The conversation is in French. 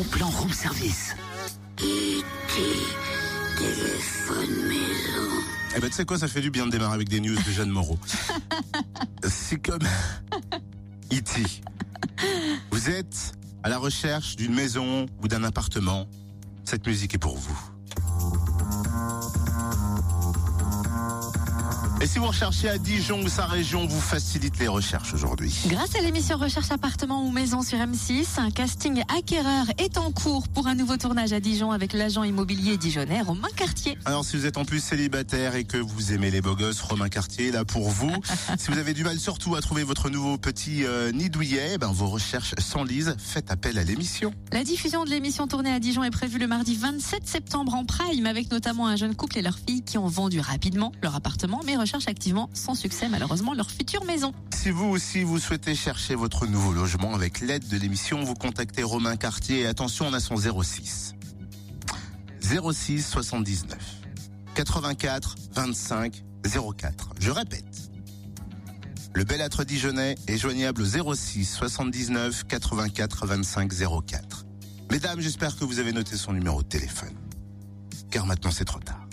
bon plan room service. téléphone maison. Eh ben, tu sais quoi, ça fait du bien de démarrer avec des news de Jeanne Moreau. C'est comme E.T. Vous êtes à la recherche d'une maison ou d'un appartement. Cette musique est pour vous. Et si vous recherchez à Dijon ou sa région, on vous facilite les recherches aujourd'hui. Grâce à l'émission Recherche appartement ou maison sur M6, un casting acquéreur est en cours pour un nouveau tournage à Dijon avec l'agent immobilier dijonnais Romain Cartier. Alors si vous êtes en plus célibataire et que vous aimez les beaux gosses, Romain Cartier est là pour vous. si vous avez du mal surtout à trouver votre nouveau petit euh, nid douillet, ben vos recherches s'enlisent, faites appel à l'émission. La diffusion de l'émission tournée à Dijon est prévue le mardi 27 septembre en prime avec notamment un jeune couple et leur fille qui ont vendu rapidement leur appartement mais recherchent activement sans succès malheureusement leur future maison. Si vous aussi vous souhaitez chercher votre nouveau logement avec l'aide de l'émission, vous contactez Romain Cartier et attention, on a son 06. 06 79 84 25 04. Je répète. Le Bellâtre Dijonais est joignable au 06 79 84 25 04. Mesdames, j'espère que vous avez noté son numéro de téléphone. Car maintenant c'est trop tard.